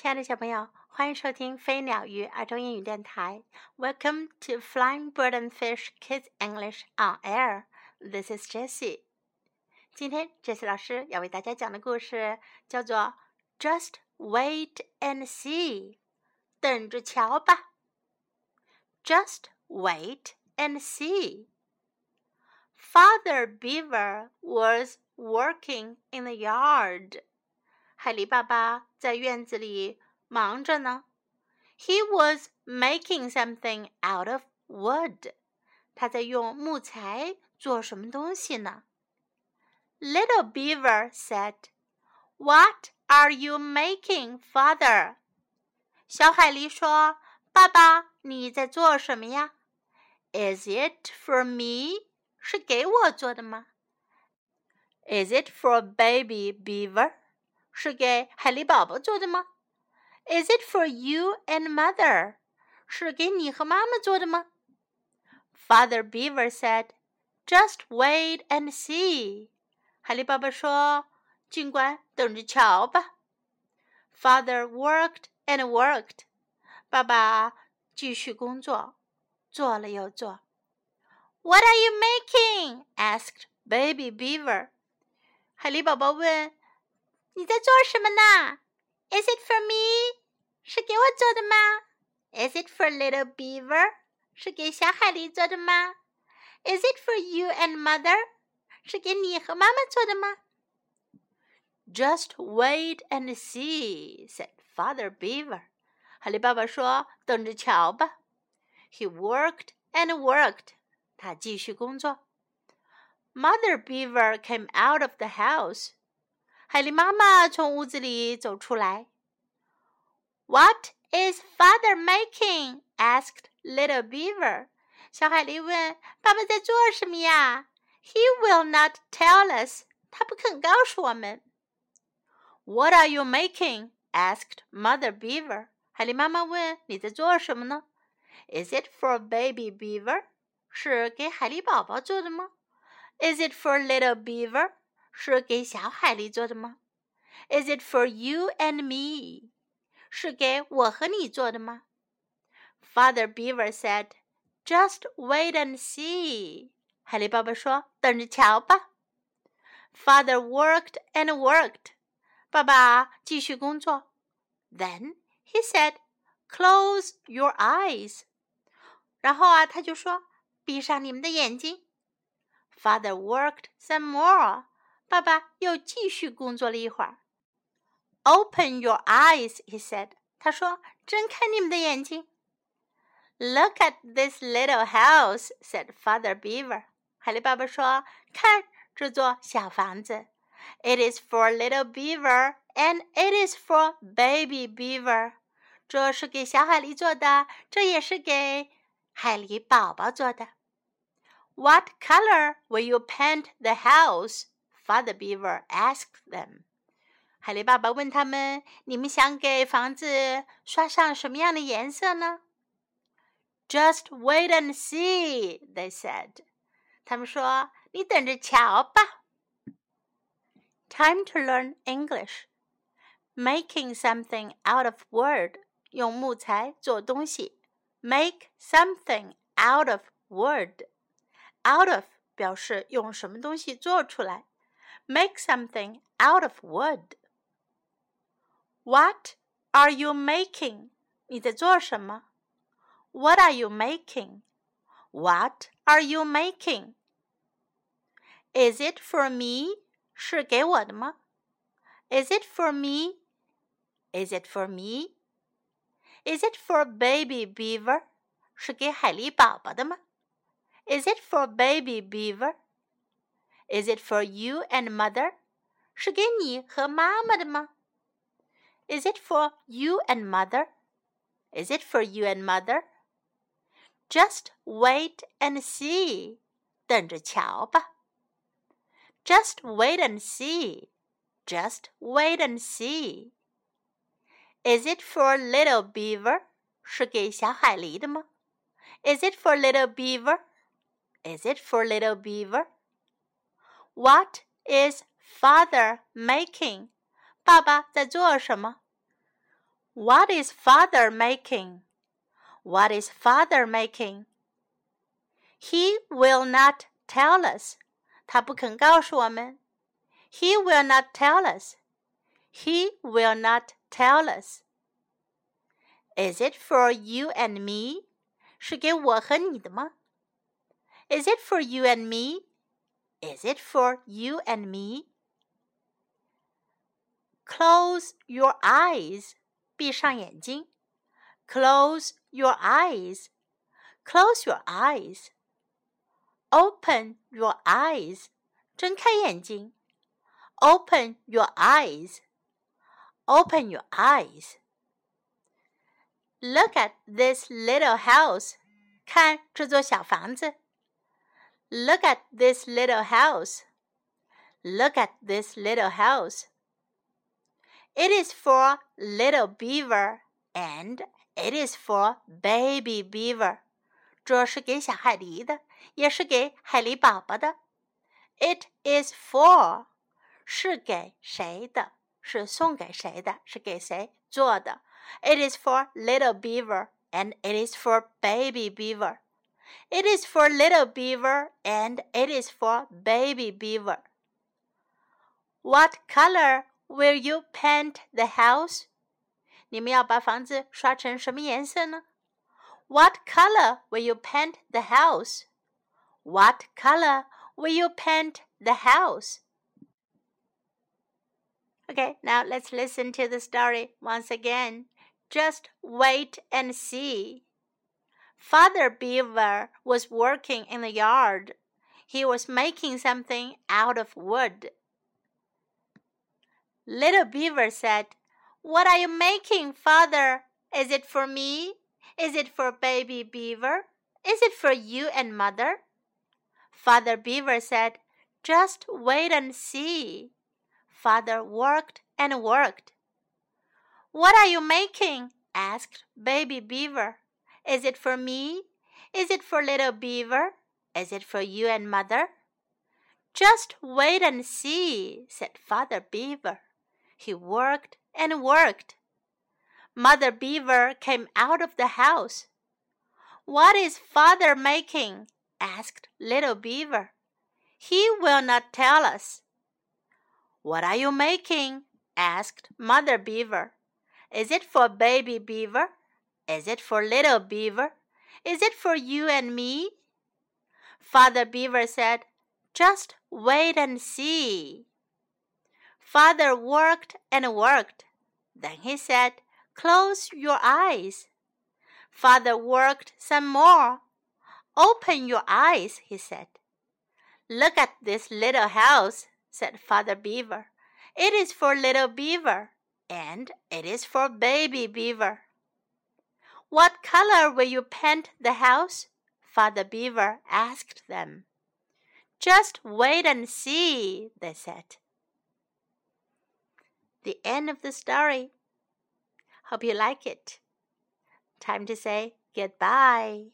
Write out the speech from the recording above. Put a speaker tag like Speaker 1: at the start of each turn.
Speaker 1: 亲爱的小朋友，欢迎收听飞鸟鱼儿童英语电台。Welcome to Flying Bird and Fish Kids English on Air. This is Jessie. 今天，Jessie 老师要为大家讲的故事叫做《Just Wait and See》，等着瞧吧。Just wait and see. Father Beaver was working in the yard. 海狸爸爸在院子里忙着呢。He was making something out of wood. 他在用木材做什么东西呢？Little Beaver said, "What are you making, Father?" 小海狸说：“爸爸，你在做什么呀？”Is it for me? 是给我做的吗？Is it for Baby Beaver? 是给海狸宝宝做的吗？Is it for you and mother？是给你和妈妈做的吗？Father Beaver said, "Just wait and see." 海狸爸爸说：“尽管等着瞧吧。” Father worked and worked. 爸爸继续工作，做了又做。What are you making? asked Baby Beaver. 海狸宝宝问 ：“你在做什么呢？Is it for me？是给我做的吗？Is it for little beaver？是给小海狸做的吗？Is it for you and mother？是给你和妈妈做的吗？Just wait and see，said Father Beaver。海狸爸爸说：“等着瞧吧。” He worked and worked。他继续工作。Mother Beaver came out of the house。 海狸妈妈从屋子里走出来。What is father making? asked little beaver. 小海狸问：“爸爸在做什么呀？”He will not tell us. 他不肯告诉我们。What are you making? asked mother beaver. 海狸妈妈问：“你在做什么呢？”Is it for baby beaver? 是给海狸宝宝做的吗？Is it for little beaver? 是给小海狸做的吗？Is it for you and me？是给我和你做的吗？Father Beaver said, "Just wait and see." 海狸爸爸说：“等着瞧吧。” Father worked and worked. 爸爸继续工作。Then he said, "Close your eyes." 然后啊，他就说：“闭上你们的眼睛。” Father worked some more. 爸爸又继续工作了一会儿。Open your eyes, he said. 他说：“睁开你们的眼睛。” Look at this little house, said Father Beaver. 海狸爸爸说：“看这座小房子。” It is for little beaver and it is for baby beaver. 这是给小海狸做的，这也是给海狸宝宝做的。What color will you paint the house? Father Beaver asked them. 海狸爸爸问他们：“你们想给房子刷上什么样的颜色呢？”Just wait and see, they said. 他们说：“你等着瞧吧。” Time to learn English. Making something out of wood. 用木材做东西。Make something out of wood. Out of 表示用什么东西做出来。 Make something out of wood. What are you making? 你在做什么？What are you making? What are you making? Is it for me? 是给我的吗？Is it for me? Is it for me? Is it for baby beaver? 是给海狸宝宝的吗？Is it for baby beaver? Is it for you and mother? 是给你和妈妈的吗？Is it for you and mother? Is it for you and mother? Just wait and see. 等着瞧吧。Just wait and see. Just wait and see. Is it for little beaver? 是给小海狸的吗？Is it for little beaver? Is it for little beaver? What is father making? 爸爸在做什么 What is father making? What is father making? He will not tell us. 他不肯告诉我们。He will not tell us. He will not tell us. Is it for you and me? 是给我和你的吗？Is it for you and me? Is it for you and me? Close your eyes. 闭上眼睛。Close your eyes. Close your eyes. Open your eyes. 睁开眼睛。Open your eyes. Open your eyes. Look at this little house. 看这座小房子。 Look at this little house. Look at this little house. It is for little beaver and it is for baby beaver. 这是给小海狸的，也是给海狸宝宝的。It is for 是给谁的？是送给谁的？是给谁做的？It is for little beaver and it is for baby beaver. It is for little beaver and it is for baby beaver. What color will you paint the house? 你们要把房子刷成什么颜色呢？What color will you paint the house? What color will you paint the house? Okay, now let's listen to the story once again. Just wait and see. Father Beaver was working in the yard. He was making something out of wood. Little Beaver said, What are you making, Father? Is it for me? Is it for baby Beaver? Is it for you and Mother? Father Beaver said, Just wait and see. Father worked and worked. What are you making? asked Baby Beaver. Is it for me? Is it for little Beaver? Is it for you and Mother? Just wait and see, said Father Beaver. He worked and worked. Mother Beaver came out of the house. What is father making? asked little Beaver. He will not tell us. What are you making? asked Mother Beaver. Is it for baby beaver? Is it for little beaver? Is it for you and me? Father Beaver said, Just wait and see. Father worked and worked. Then he said, Close your eyes. Father worked some more. Open your eyes, he said. Look at this little house, said Father Beaver. It is for little beaver, and it is for baby beaver. What color will you paint the house? Father Beaver asked them. Just wait and see, they said the end of the story. Hope you like it. Time to say goodbye.